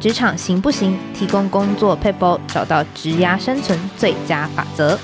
职场行不行？提供工作撇步，找到职涯生存最佳法则。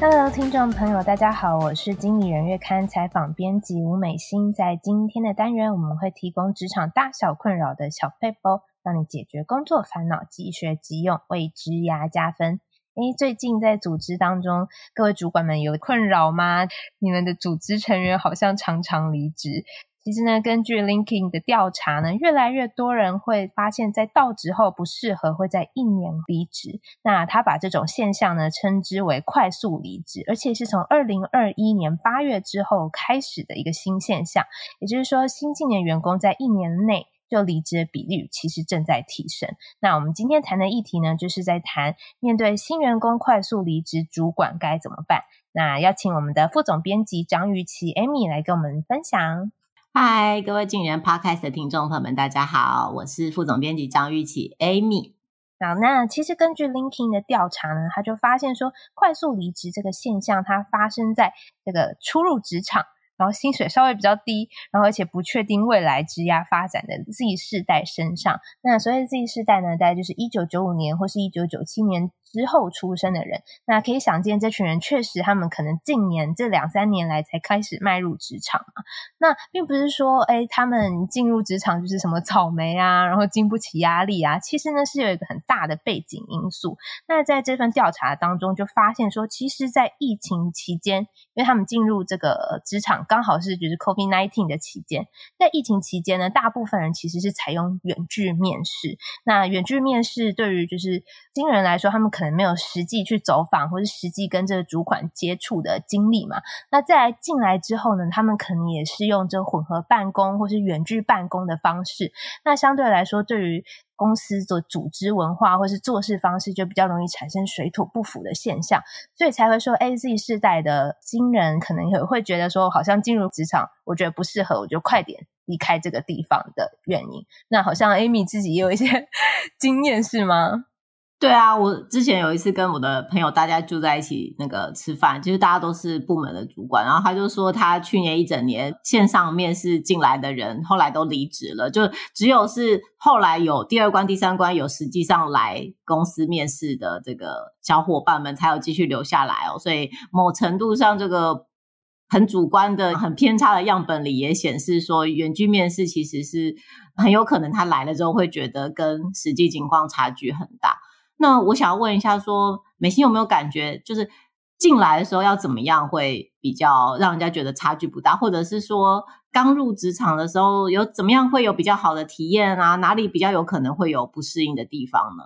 Hello，听众朋友，大家好，我是经理人月刊采访编辑吴美心。在今天的单元，我们会提供职场大小困扰的小撇步，让你解决工作烦恼，即学即用，为职涯加分。诶，最近在组织当中，各位主管们有困扰吗？你们的组织成员好像常常离职。其实呢，根据 LinkedIn 的调查呢，越来越多人会发现，在到职后不适合，会在一年离职。那他把这种现象呢，称之为快速离职，而且是从二零二一年八月之后开始的一个新现象。也就是说，新进的员工在一年内。就离职的比率其实正在提升。那我们今天谈的议题呢，就是在谈面对新员工快速离职，主管该怎么办？那邀请我们的副总编辑张玉琪 Amy 来跟我们分享。嗨，各位经理人 Podcast 的听众朋友们，大家好，我是副总编辑张玉琪 Amy。好，那其实根据 LinkedIn 的调查呢，他就发现说，快速离职这个现象，它发生在这个初入职场。然后薪水稍微比较低，然后而且不确定未来职业发展的 Z 世代身上。那所谓 Z 世代呢，大概就是一九九五年或是一九九七年之后出生的人，那可以想见，这群人确实他们可能近年这两三年来才开始迈入职场嘛。那并不是说，哎，他们进入职场就是什么草莓啊，然后经不起压力啊。其实呢，是有一个很大的背景因素。那在这份调查当中，就发现说，其实，在疫情期间，因为他们进入这个职场刚好是就是 COVID-19 的期间，在疫情期间呢，大部分人其实是采用远距面试。那远距面试对于就是新人来说，他们可可能没有实际去走访，或是实际跟这个主管接触的经历嘛。那再来进来之后呢，他们可能也是用这混合办公或是远距办公的方式。那相对来说，对于公司做组织文化或是做事方式，就比较容易产生水土不服的现象。所以才会说，A Z 世代的新人可能也会觉得说，好像进入职场，我觉得不适合，我就快点离开这个地方的原因。那好像 Amy 自己也有一些 经验，是吗？对啊，我之前有一次跟我的朋友大家住在一起，那个吃饭，其实大家都是部门的主管，然后他就说他去年一整年线上面试进来的人，后来都离职了，就只有是后来有第二关、第三关有实际上来公司面试的这个小伙伴们，才有继续留下来哦。所以某程度上，这个很主观的、很偏差的样本里也显示说，远距面试其实是很有可能他来了之后会觉得跟实际情况差距很大。那我想要问一下说，美心有没有感觉，就是进来的时候要怎么样会比较让人家觉得差距不大，或者是说刚入职场的时候有怎么样会有比较好的体验啊？哪里比较有可能会有不适应的地方呢？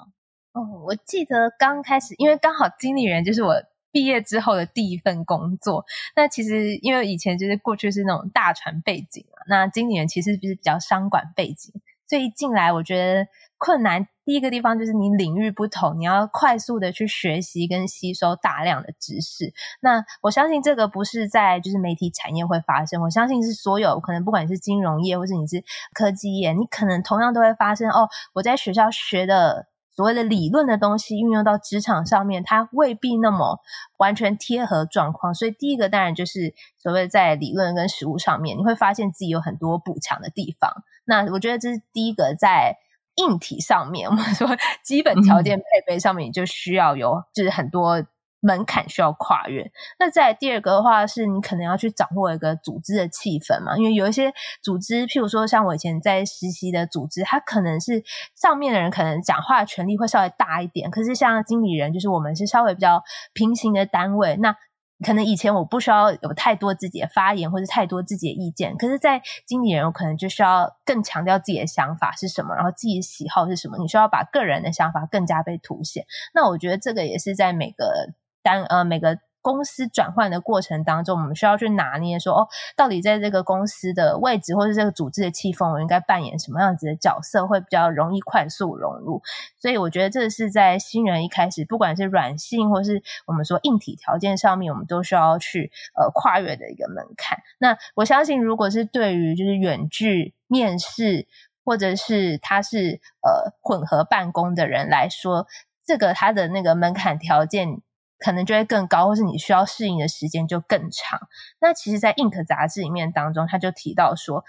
哦，我记得刚开始，因为刚好经理人就是我毕业之后的第一份工作。那其实因为以前就是过去是那种大船背景啊，那经理人其实是比较商管背景，所以一进来我觉得困难。第一个地方就是你领域不同，你要快速的去学习跟吸收大量的知识。那我相信这个不是在就是媒体产业会发生，我相信是所有可能不管你是金融业或者你是科技业，你可能同样都会发生哦。我在学校学的所谓的理论的东西运用到职场上面，它未必那么完全贴合状况。所以第一个当然就是所谓在理论跟实务上面，你会发现自己有很多补强的地方。那我觉得这是第一个在。硬体上面，我们说基本条件配备上面，你就需要有就是很多门槛需要跨越。那在第二个的话，是你可能要去掌握一个组织的气氛嘛，因为有一些组织，譬如说像我以前在实习的组织，它可能是上面的人可能讲话的权力会稍微大一点，可是像经理人，就是我们是稍微比较平行的单位，那。可能以前我不需要有太多自己的发言或者太多自己的意见，可是，在经理人我可能就需要更强调自己的想法是什么，然后自己的喜好是什么，你需要把个人的想法更加被凸显。那我觉得这个也是在每个单呃每个。公司转换的过程当中，我们需要去拿捏说，哦，到底在这个公司的位置或者这个组织的气氛，我应该扮演什么样子的角色，会比较容易快速融入。所以，我觉得这是在新人一开始，不管是软性或是我们说硬体条件上面，我们都需要去呃跨越的一个门槛。那我相信，如果是对于就是远距面试，或者是他是呃混合办公的人来说，这个他的那个门槛条件。可能就会更高，或是你需要适应的时间就更长。那其实，在 Inc 杂志里面当中，他就提到说，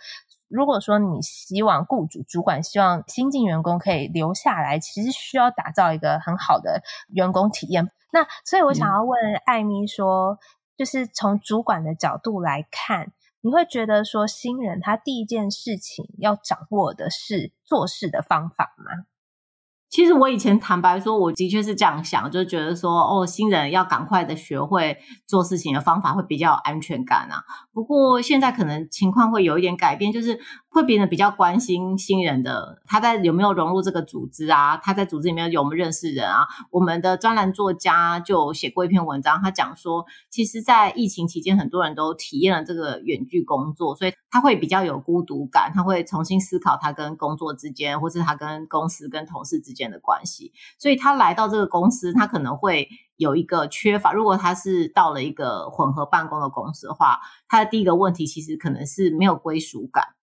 如果说你希望雇主主管希望新进员工可以留下来，其实需要打造一个很好的员工体验。那所以我想要问艾咪说，嗯、就是从主管的角度来看，你会觉得说新人他第一件事情要掌握的是做事的方法吗？其实我以前坦白说，我的确是这样想，就觉得说，哦，新人要赶快的学会做事情的方法，会比较有安全感啊。不过现在可能情况会有一点改变，就是会变得比较关心新人的，他在有没有融入这个组织啊？他在组织里面有没有认识人啊？我们的专栏作家就写过一篇文章，他讲说，其实，在疫情期间，很多人都体验了这个远距工作，所以他会比较有孤独感，他会重新思考他跟工作之间，或是他跟公司、跟同事之间。间的关系，所以他来到这个公司，他可能会有一个缺乏。如果他是到了一个混合办公的公司的话，他的第一个问题其实可能是没有归属感。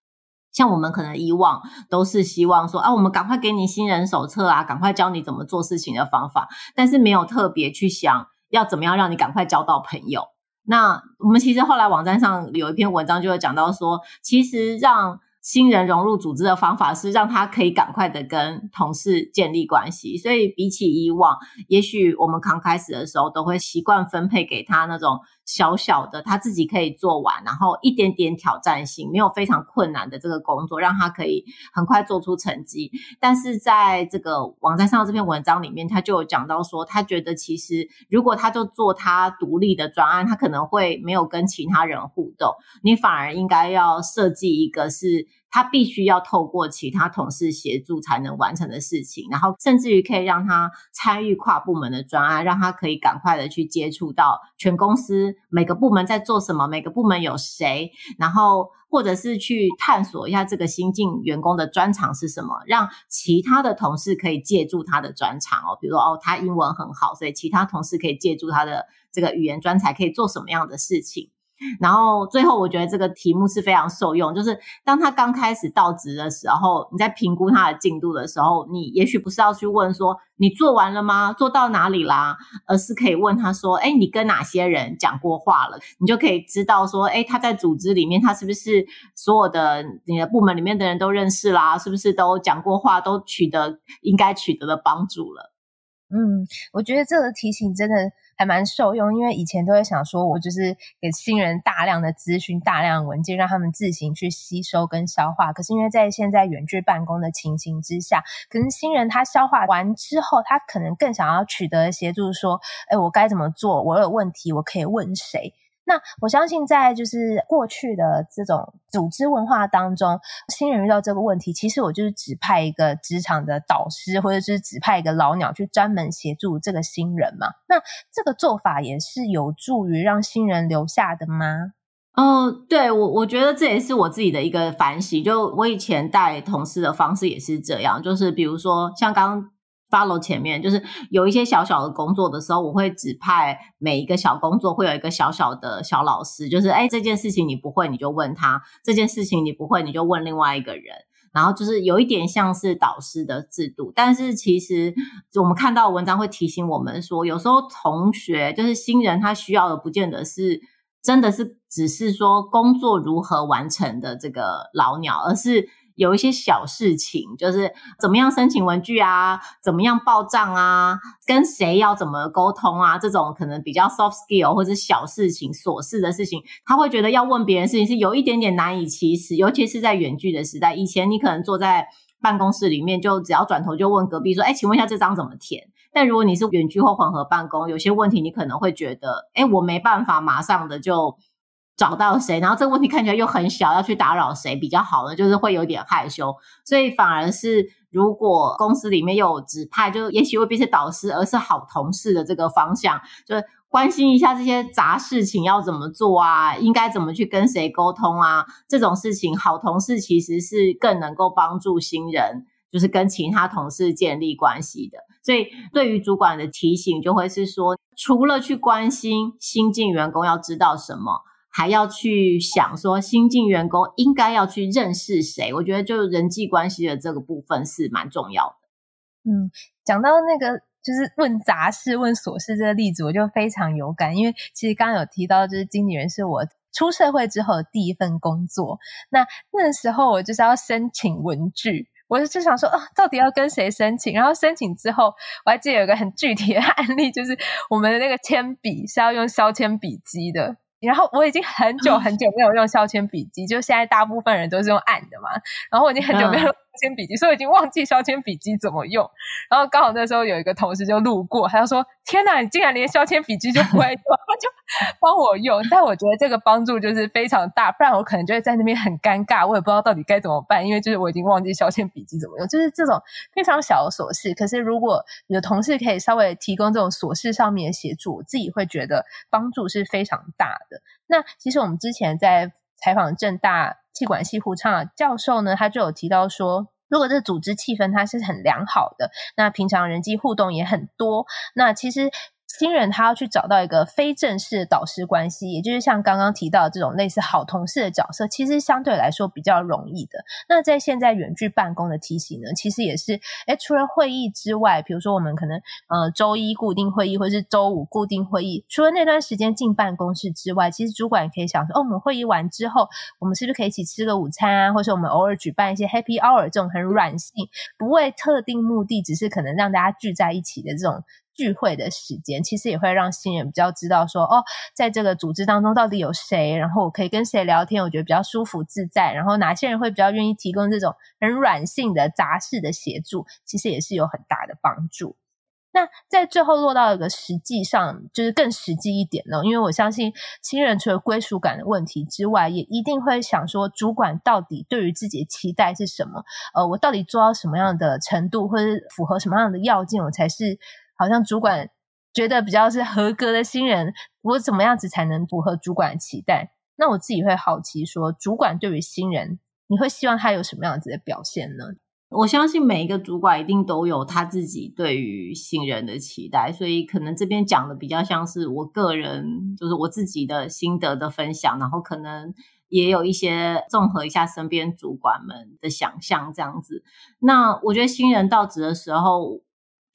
像我们可能以往都是希望说啊，我们赶快给你新人手册啊，赶快教你怎么做事情的方法，但是没有特别去想要怎么样让你赶快交到朋友。那我们其实后来网站上有一篇文章就会讲到说，其实让新人融入组织的方法是让他可以赶快的跟同事建立关系，所以比起以往，也许我们刚开始的时候都会习惯分配给他那种。小小的他自己可以做完，然后一点点挑战性，没有非常困难的这个工作，让他可以很快做出成绩。但是在这个网站上这篇文章里面，他就有讲到说，他觉得其实如果他就做他独立的专案，他可能会没有跟其他人互动。你反而应该要设计一个是。他必须要透过其他同事协助才能完成的事情，然后甚至于可以让他参与跨部门的专案，让他可以赶快的去接触到全公司每个部门在做什么，每个部门有谁，然后或者是去探索一下这个新进员工的专长是什么，让其他的同事可以借助他的专长哦，比如说哦，他英文很好，所以其他同事可以借助他的这个语言专才，可以做什么样的事情。然后最后，我觉得这个题目是非常受用。就是当他刚开始到职的时候，你在评估他的进度的时候，你也许不是要去问说你做完了吗？做到哪里啦？而是可以问他说：“哎，你跟哪些人讲过话了？”你就可以知道说：“哎，他在组织里面，他是不是所有的你的部门里面的人都认识啦？是不是都讲过话，都取得应该取得的帮助了？”嗯，我觉得这个提醒真的。还蛮受用，因为以前都会想说，我就是给新人大量的资讯、大量的文件，让他们自行去吸收跟消化。可是因为在现在远距办公的情形之下，可能新人他消化完之后，他可能更想要取得协助，说，哎，我该怎么做？我有问题，我可以问谁？那我相信，在就是过去的这种组织文化当中，新人遇到这个问题，其实我就是指派一个职场的导师，或者是指派一个老鸟去专门协助这个新人嘛。那这个做法也是有助于让新人留下的吗？嗯、对，我我觉得这也是我自己的一个反省。就我以前带同事的方式也是这样，就是比如说像刚刚。Follow 前面就是有一些小小的工作的时候，我会指派每一个小工作会有一个小小的小老师，就是哎，这件事情你不会你就问他，这件事情你不会你就问另外一个人，然后就是有一点像是导师的制度。但是其实我们看到文章会提醒我们说，有时候同学就是新人，他需要的不见得是真的是只是说工作如何完成的这个老鸟，而是。有一些小事情，就是怎么样申请文具啊，怎么样报账啊，跟谁要怎么沟通啊，这种可能比较 soft skill 或者小事情、琐事的事情，他会觉得要问别人事情是有一点点难以启齿，尤其是在远距的时代。以前你可能坐在办公室里面，就只要转头就问隔壁说：“哎，请问一下这张怎么填？”但如果你是远距或混合办公，有些问题你可能会觉得：“哎，我没办法马上的就。”找到谁，然后这个问题看起来又很小，要去打扰谁比较好呢？就是会有点害羞，所以反而是如果公司里面有指派，就也许未必是导师，而是好同事的这个方向，就是关心一下这些杂事情要怎么做啊，应该怎么去跟谁沟通啊，这种事情，好同事其实是更能够帮助新人，就是跟其他同事建立关系的。所以对于主管的提醒，就会是说，除了去关心新进员工要知道什么。还要去想说，新进员工应该要去认识谁？我觉得就人际关系的这个部分是蛮重要的。嗯，讲到那个就是问杂事、问琐事这个例子，我就非常有感，因为其实刚刚有提到，就是经理人是我出社会之后的第一份工作。那那时候我就是要申请文具，我就想说，啊，到底要跟谁申请？然后申请之后，我还记得有个很具体的案例，就是我们的那个铅笔是要用削铅笔机的。然后我已经很久很久没有用削铅笔机，就现在大部分人都是用按的嘛。然后我已经很久没有用削铅笔机，所以已经忘记削铅笔机怎么用。然后刚好那时候有一个同事就路过，他就说：“天哪，你竟然连削铅笔机就不会用！” 他就帮我用。但我觉得这个帮助就是非常大，不然我可能就会在那边很尴尬，我也不知道到底该怎么办，因为就是我已经忘记削铅笔机怎么用。就是这种非常小的琐事，可是如果有同事可以稍微提供这种琐事上面的协助，我自己会觉得帮助是非常大的。那其实我们之前在采访正大气管系胡昌教授呢，他就有提到说，如果这组织气氛它是很良好的，那平常人际互动也很多，那其实。新人他要去找到一个非正式的导师关系，也就是像刚刚提到的这种类似好同事的角色，其实相对来说比较容易的。那在现在远距办公的体系呢，其实也是，诶，除了会议之外，比如说我们可能呃周一固定会议，或是周五固定会议，除了那段时间进办公室之外，其实主管可以想说，哦，我们会议完之后，我们是不是可以一起吃个午餐啊？或者我们偶尔举办一些 Happy Hour 这种很软性，不为特定目的，只是可能让大家聚在一起的这种。聚会的时间，其实也会让新人比较知道说，哦，在这个组织当中到底有谁，然后我可以跟谁聊天，我觉得比较舒服自在。然后哪些人会比较愿意提供这种很软性的杂事的协助，其实也是有很大的帮助。那在最后落到一个实际上，就是更实际一点呢，因为我相信新人除了归属感的问题之外，也一定会想说，主管到底对于自己的期待是什么？呃，我到底做到什么样的程度，或者符合什么样的要件，我才是。好像主管觉得比较是合格的新人，我怎么样子才能符合主管的期待？那我自己会好奇说，主管对于新人，你会希望他有什么样子的表现呢？我相信每一个主管一定都有他自己对于新人的期待，所以可能这边讲的比较像是我个人，就是我自己的心得的分享，然后可能也有一些综合一下身边主管们的想象这样子。那我觉得新人到职的时候，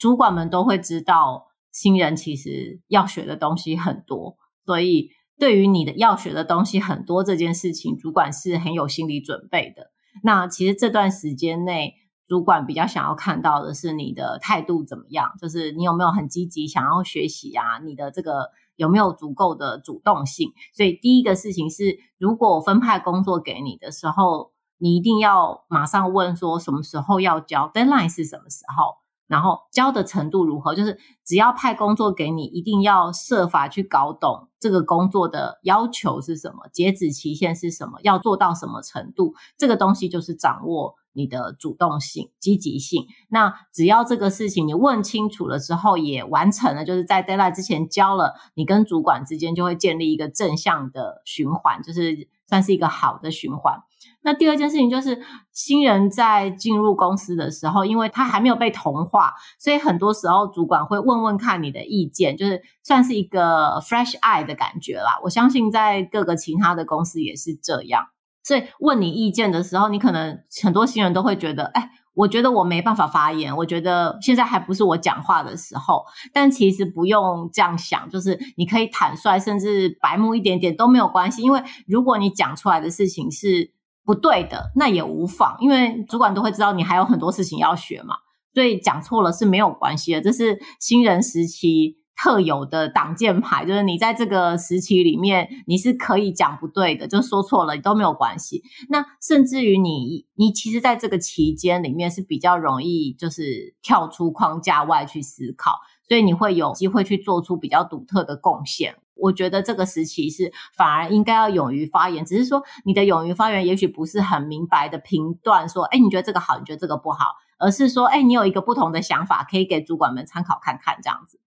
主管们都会知道，新人其实要学的东西很多，所以对于你的要学的东西很多这件事情，主管是很有心理准备的。那其实这段时间内，主管比较想要看到的是你的态度怎么样，就是你有没有很积极想要学习啊，你的这个有没有足够的主动性。所以第一个事情是，如果我分派工作给你的时候，你一定要马上问说什么时候要交，deadline 是什么时候。然后交的程度如何？就是只要派工作给你，一定要设法去搞懂这个工作的要求是什么，截止期限是什么，要做到什么程度。这个东西就是掌握你的主动性、积极性。那只要这个事情你问清楚了之后，也完成了，就是在 deadline 之前交了，你跟主管之间就会建立一个正向的循环，就是算是一个好的循环。那第二件事情就是，新人在进入公司的时候，因为他还没有被同化，所以很多时候主管会问问看你的意见，就是算是一个 fresh eye 的感觉啦。我相信在各个其他的公司也是这样，所以问你意见的时候，你可能很多新人都会觉得，哎，我觉得我没办法发言，我觉得现在还不是我讲话的时候。但其实不用这样想，就是你可以坦率，甚至白目一点点都没有关系，因为如果你讲出来的事情是不对的，那也无妨，因为主管都会知道你还有很多事情要学嘛，所以讲错了是没有关系的。这是新人时期特有的挡箭牌，就是你在这个时期里面，你是可以讲不对的，就说错了都没有关系。那甚至于你，你其实在这个期间里面是比较容易，就是跳出框架外去思考，所以你会有机会去做出比较独特的贡献。我觉得这个时期是反而应该要勇于发言，只是说你的勇于发言也许不是很明白的评断，说，哎，你觉得这个好，你觉得这个不好，而是说，哎，你有一个不同的想法，可以给主管们参考看看这样子。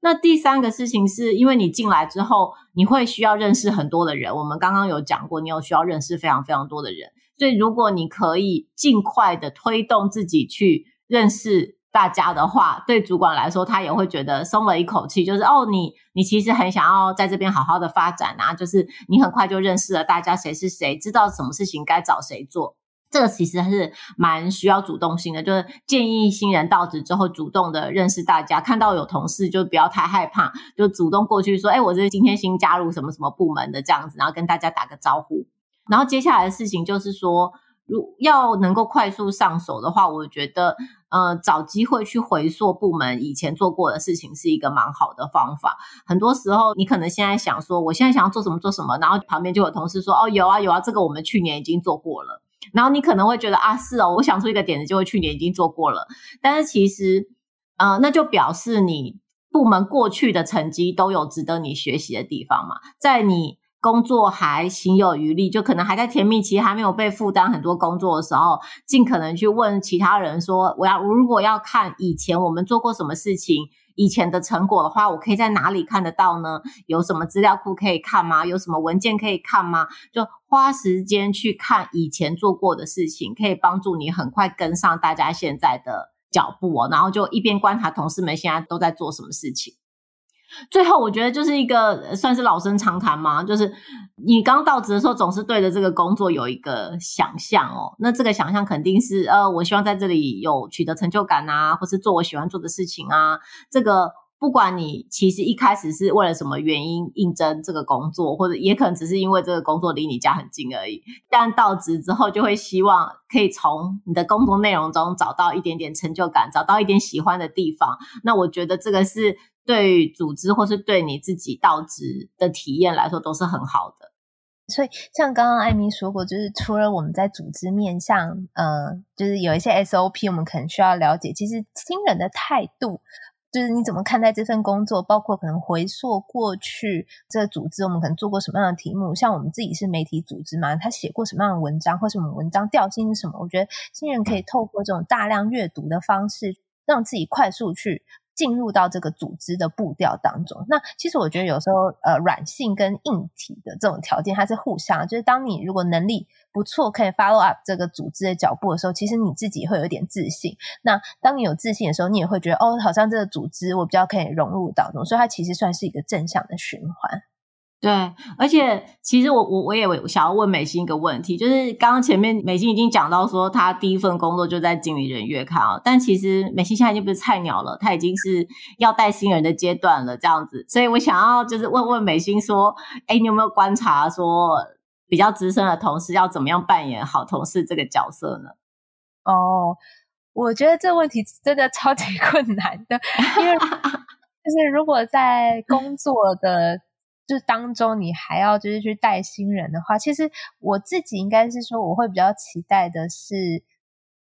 那第三个事情是因为你进来之后，你会需要认识很多的人，我们刚刚有讲过，你有需要认识非常非常多的人，所以如果你可以尽快的推动自己去认识。大家的话，对主管来说，他也会觉得松了一口气，就是哦，你你其实很想要在这边好好的发展啊，就是你很快就认识了大家谁是谁，知道什么事情该找谁做。这个其实还是蛮需要主动性的，就是建议新人到职之后主动的认识大家，看到有同事就不要太害怕，就主动过去说：“哎，我这是今天新加入什么什么部门的这样子。”然后跟大家打个招呼。然后接下来的事情就是说，如要能够快速上手的话，我觉得呃找机会去回溯部门以前做过的事情是一个蛮好的方法。很多时候你可能现在想说，我现在想要做什么做什么，然后旁边就有同事说：“哦，有啊有啊，这个我们去年已经做过了。”然后你可能会觉得啊，是哦，我想出一个点子，就会去年已经做过了。但是其实，呃，那就表示你部门过去的成绩都有值得你学习的地方嘛。在你工作还行有余力，就可能还在甜蜜期，还没有被负担很多工作的时候，尽可能去问其他人说，我要如果要看以前我们做过什么事情。以前的成果的话，我可以在哪里看得到呢？有什么资料库可以看吗？有什么文件可以看吗？就花时间去看以前做过的事情，可以帮助你很快跟上大家现在的脚步哦。然后就一边观察同事们现在都在做什么事情。最后，我觉得就是一个算是老生常谈嘛，就是你刚到职的时候，总是对着这个工作有一个想象哦。那这个想象肯定是，呃，我希望在这里有取得成就感啊，或是做我喜欢做的事情啊。这个不管你其实一开始是为了什么原因应征这个工作，或者也可能只是因为这个工作离你家很近而已。但到职之后，就会希望可以从你的工作内容中找到一点点成就感，找到一点喜欢的地方。那我觉得这个是。对于组织或是对你自己到职的体验来说，都是很好的。所以，像刚刚艾米说过，就是除了我们在组织面向，呃，就是有一些 SOP，我们可能需要了解。其实新人的态度，就是你怎么看待这份工作，包括可能回溯过去这个组织，我们可能做过什么样的题目。像我们自己是媒体组织嘛，他写过什么样的文章，或是我们文章调性是什么？我觉得新人可以透过这种大量阅读的方式，让自己快速去。进入到这个组织的步调当中，那其实我觉得有时候，呃，软性跟硬体的这种条件它是互相，就是当你如果能力不错，可以 follow up 这个组织的脚步的时候，其实你自己会有点自信。那当你有自信的时候，你也会觉得哦，好像这个组织我比较可以融入到中，所以它其实算是一个正向的循环。对，而且其实我我我也想要问美心一个问题，就是刚刚前面美心已经讲到说，她第一份工作就在经理人月刊啊，但其实美心现在已经不是菜鸟了，她已经是要带新人的阶段了，这样子，所以我想要就是问问美心说，哎，你有没有观察说比较资深的同事要怎么样扮演好同事这个角色呢？哦，我觉得这问题真的超级 困难的，因为 就是如果在工作的。就是当中，你还要就是去带新人的话，其实我自己应该是说，我会比较期待的是，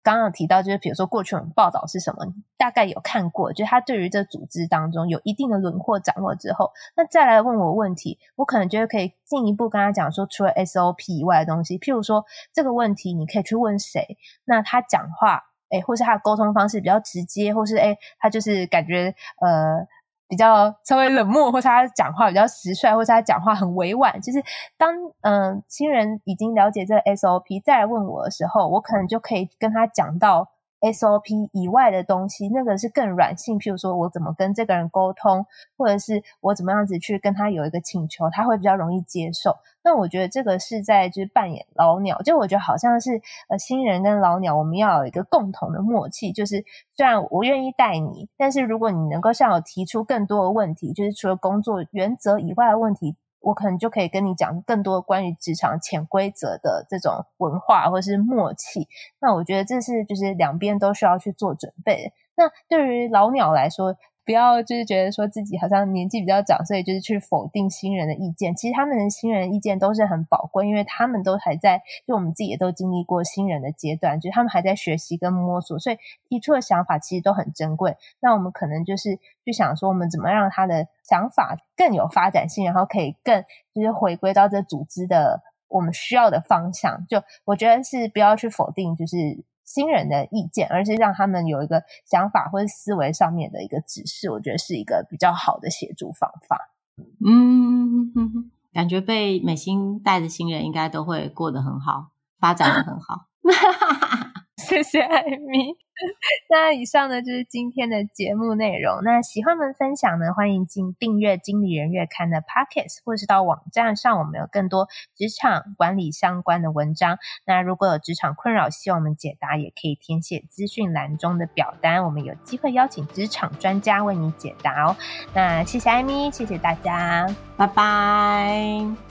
刚刚提到，就是比如说过去我们报道是什么，大概有看过，就是他对于这组织当中有一定的轮廓掌握之后，那再来问我问题，我可能觉得可以进一步跟他讲说，除了 SOP 以外的东西，譬如说这个问题你可以去问谁，那他讲话，哎，或是他的沟通方式比较直接，或是哎，他就是感觉呃。比较稍微冷漠，或是他讲话比较直率，或是他讲话很委婉。就是当嗯、呃、新人已经了解这个 SOP，再来问我的时候，我可能就可以跟他讲到。SOP 以外的东西，那个是更软性。譬如说，我怎么跟这个人沟通，或者是我怎么样子去跟他有一个请求，他会比较容易接受。那我觉得这个是在就是扮演老鸟，就我觉得好像是呃新人跟老鸟，我们要有一个共同的默契。就是虽然我愿意带你，但是如果你能够向我提出更多的问题，就是除了工作原则以外的问题。我可能就可以跟你讲更多关于职场潜规则的这种文化或是默契。那我觉得这是就是两边都需要去做准备。那对于老鸟来说，不要就是觉得说自己好像年纪比较长，所以就是去否定新人的意见。其实他们的新人的意见都是很宝贵，因为他们都还在，就我们自己也都经历过新人的阶段，就是他们还在学习跟摸索，所以提出的想法其实都很珍贵。那我们可能就是去想说，我们怎么让他的想法更有发展性，然后可以更就是回归到这组织的我们需要的方向。就我觉得是不要去否定，就是。新人的意见，而是让他们有一个想法或者思维上面的一个指示，我觉得是一个比较好的协助方法。嗯，感觉被美心带的新人应该都会过得很好，发展的很好。谢谢艾米。那以上呢，就是今天的节目内容。那喜欢我们分享呢，欢迎进订阅《经理人月刊》的 Podcast，或是到网站上，我们有更多职场管理相关的文章。那如果有职场困扰，希望我们解答，也可以填写资讯栏中的表单，我们有机会邀请职场专家为你解答哦。那谢谢艾米，谢谢大家，拜拜。